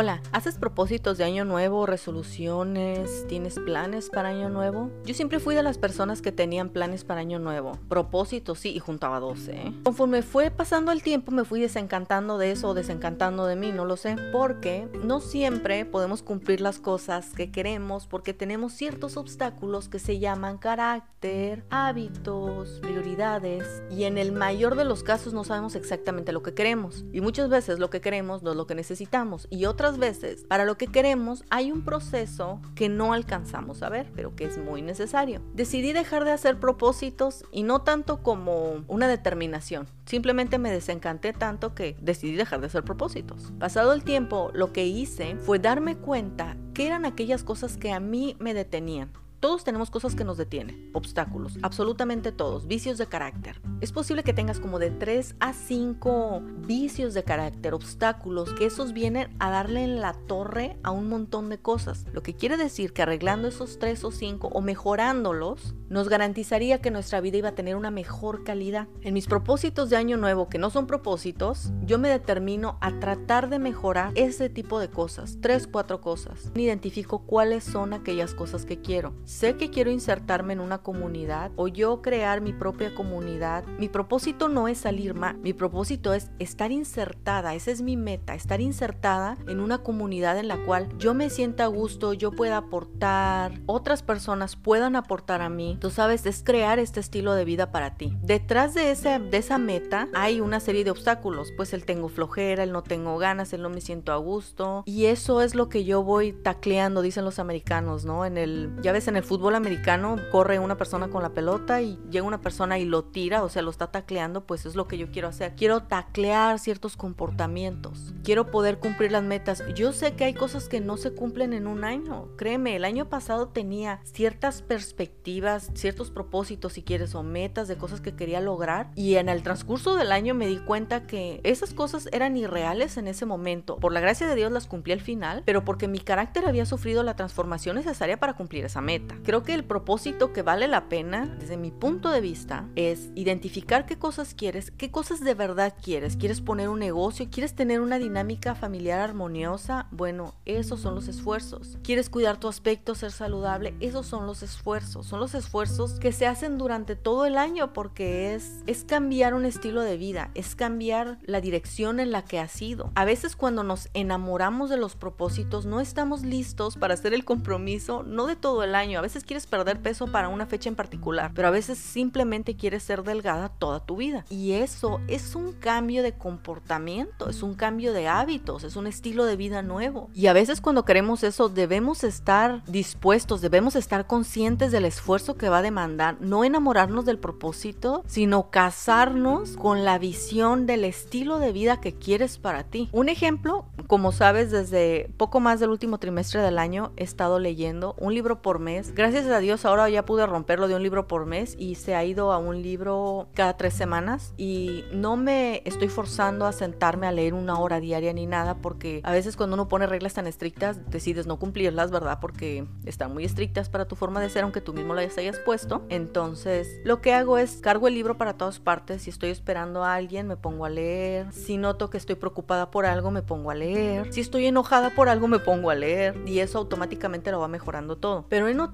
Hola, ¿haces propósitos de año nuevo, resoluciones? ¿Tienes planes para año nuevo? Yo siempre fui de las personas que tenían planes para año nuevo. Propósitos, sí, y juntaba 12. ¿eh? Conforme fue pasando el tiempo me fui desencantando de eso o desencantando de mí, no lo sé. Porque no siempre podemos cumplir las cosas que queremos porque tenemos ciertos obstáculos que se llaman carácter, hábitos, prioridades. Y en el mayor de los casos no sabemos exactamente lo que queremos. Y muchas veces lo que queremos no es lo que necesitamos. Y otras veces, para lo que queremos, hay un proceso que no alcanzamos a ver, pero que es muy necesario. Decidí dejar de hacer propósitos y no tanto como una determinación. Simplemente me desencanté tanto que decidí dejar de hacer propósitos. Pasado el tiempo, lo que hice fue darme cuenta que eran aquellas cosas que a mí me detenían todos tenemos cosas que nos detienen, obstáculos, absolutamente todos, vicios de carácter. Es posible que tengas como de 3 a 5 vicios de carácter, obstáculos, que esos vienen a darle en la torre a un montón de cosas. Lo que quiere decir que arreglando esos 3 o 5 o mejorándolos, nos garantizaría que nuestra vida iba a tener una mejor calidad. En mis propósitos de año nuevo, que no son propósitos, yo me determino a tratar de mejorar ese tipo de cosas, 3, 4 cosas. Identifico cuáles son aquellas cosas que quiero sé que quiero insertarme en una comunidad o yo crear mi propia comunidad, mi propósito no es salir más, mi propósito es estar insertada, esa es mi meta, estar insertada en una comunidad en la cual yo me sienta a gusto, yo pueda aportar, otras personas puedan aportar a mí. Tú sabes, es crear este estilo de vida para ti. Detrás de, ese, de esa meta hay una serie de obstáculos, pues el tengo flojera, el no tengo ganas, el no me siento a gusto y eso es lo que yo voy tacleando, dicen los americanos, ¿no? En el, ya ves, en el el fútbol americano corre una persona con la pelota y llega una persona y lo tira, o sea, lo está tacleando, pues es lo que yo quiero hacer. Quiero taclear ciertos comportamientos. Quiero poder cumplir las metas. Yo sé que hay cosas que no se cumplen en un año. Créeme, el año pasado tenía ciertas perspectivas, ciertos propósitos, si quieres, o metas de cosas que quería lograr. Y en el transcurso del año me di cuenta que esas cosas eran irreales en ese momento. Por la gracia de Dios las cumplí al final, pero porque mi carácter había sufrido la transformación necesaria para cumplir esa meta. Creo que el propósito que vale la pena, desde mi punto de vista, es identificar qué cosas quieres, qué cosas de verdad quieres. ¿Quieres poner un negocio? ¿Quieres tener una dinámica familiar armoniosa? Bueno, esos son los esfuerzos. ¿Quieres cuidar tu aspecto, ser saludable? Esos son los esfuerzos. Son los esfuerzos que se hacen durante todo el año porque es, es cambiar un estilo de vida, es cambiar la dirección en la que has ido. A veces cuando nos enamoramos de los propósitos no estamos listos para hacer el compromiso, no de todo el año, a veces quieres perder peso para una fecha en particular, pero a veces simplemente quieres ser delgada toda tu vida. Y eso es un cambio de comportamiento, es un cambio de hábitos, es un estilo de vida nuevo. Y a veces cuando queremos eso debemos estar dispuestos, debemos estar conscientes del esfuerzo que va a demandar, no enamorarnos del propósito, sino casarnos con la visión del estilo de vida que quieres para ti. Un ejemplo, como sabes, desde poco más del último trimestre del año he estado leyendo un libro por mes Gracias a Dios ahora ya pude romperlo de un libro por mes y se ha ido a un libro cada tres semanas y no me estoy forzando a sentarme a leer una hora diaria ni nada porque a veces cuando uno pone reglas tan estrictas decides no cumplirlas, ¿verdad? Porque están muy estrictas para tu forma de ser aunque tú mismo las hayas puesto. Entonces lo que hago es cargo el libro para todas partes. Si estoy esperando a alguien me pongo a leer. Si noto que estoy preocupada por algo me pongo a leer. Si estoy enojada por algo me pongo a leer y eso automáticamente lo va mejorando todo. Pero he notado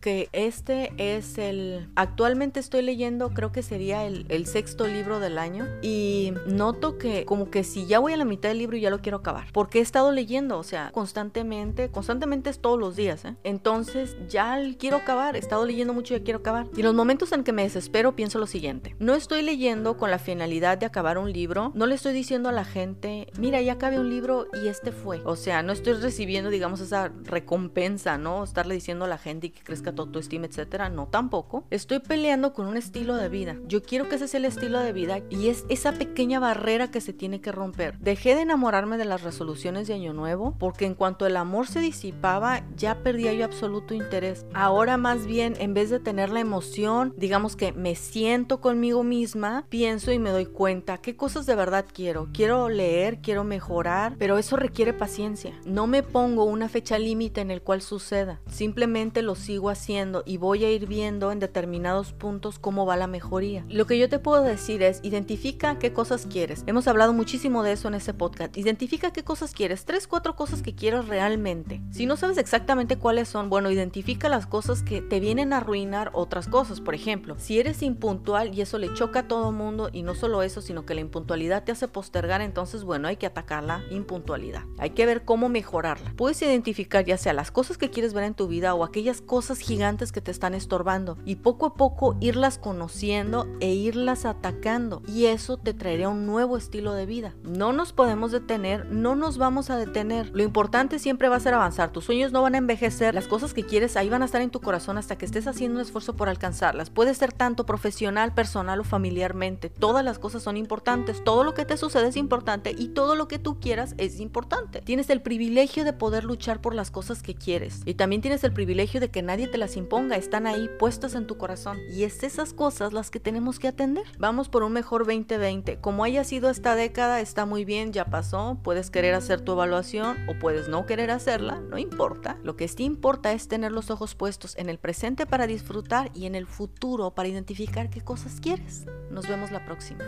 que este es el... Actualmente estoy leyendo, creo que sería el, sexto libro del año y noto que como que si ya voy a la mitad del libro ya lo quiero acabar. Porque he estado leyendo, o sea, constantemente, constantemente es todos los días. ¿eh? Entonces ya quiero acabar, he estado leyendo mucho y ya quiero acabar. Y los momentos en que me desespero pienso lo siguiente. No estoy leyendo con la finalidad de acabar un libro, no le estoy diciendo a la gente, mira, ya acabé un libro y este fue. O sea, no estoy recibiendo, digamos, esa recompensa, ¿no? Estarle diciendo a la gente que crezca tu autoestima, etcétera. No, tampoco. Estoy peleando con un estilo de vida. Yo quiero que ese sea el estilo de vida y es esa pequeña barrera que se tiene que romper. Dejé de enamorarme de las resoluciones de Año Nuevo porque en cuanto el amor se disipaba, ya perdía yo absoluto interés. Ahora más bien, en vez de tener la emoción, digamos que me siento conmigo misma, pienso y me doy cuenta qué cosas de verdad quiero. Quiero leer, quiero mejorar, pero eso requiere paciencia. No me pongo una fecha límite en el cual suceda. Simplemente lo lo sigo haciendo y voy a ir viendo en determinados puntos cómo va la mejoría. Lo que yo te puedo decir es, identifica qué cosas quieres. Hemos hablado muchísimo de eso en ese podcast. Identifica qué cosas quieres, tres, cuatro cosas que quieres realmente. Si no sabes exactamente cuáles son, bueno, identifica las cosas que te vienen a arruinar otras cosas. Por ejemplo, si eres impuntual y eso le choca a todo mundo y no solo eso, sino que la impuntualidad te hace postergar, entonces bueno, hay que atacar la impuntualidad. Hay que ver cómo mejorarla. Puedes identificar ya sea las cosas que quieres ver en tu vida o aquellas cosas gigantes que te están estorbando y poco a poco irlas conociendo e irlas atacando y eso te traerá un nuevo estilo de vida. No nos podemos detener, no nos vamos a detener. Lo importante siempre va a ser avanzar. Tus sueños no van a envejecer, las cosas que quieres ahí van a estar en tu corazón hasta que estés haciendo un esfuerzo por alcanzarlas. Puede ser tanto profesional, personal o familiarmente. Todas las cosas son importantes, todo lo que te sucede es importante y todo lo que tú quieras es importante. Tienes el privilegio de poder luchar por las cosas que quieres y también tienes el privilegio que nadie te las imponga, están ahí puestas en tu corazón y es esas cosas las que tenemos que atender. Vamos por un mejor 2020. Como haya sido esta década, está muy bien, ya pasó, puedes querer hacer tu evaluación o puedes no querer hacerla, no importa. Lo que sí importa es tener los ojos puestos en el presente para disfrutar y en el futuro para identificar qué cosas quieres. Nos vemos la próxima.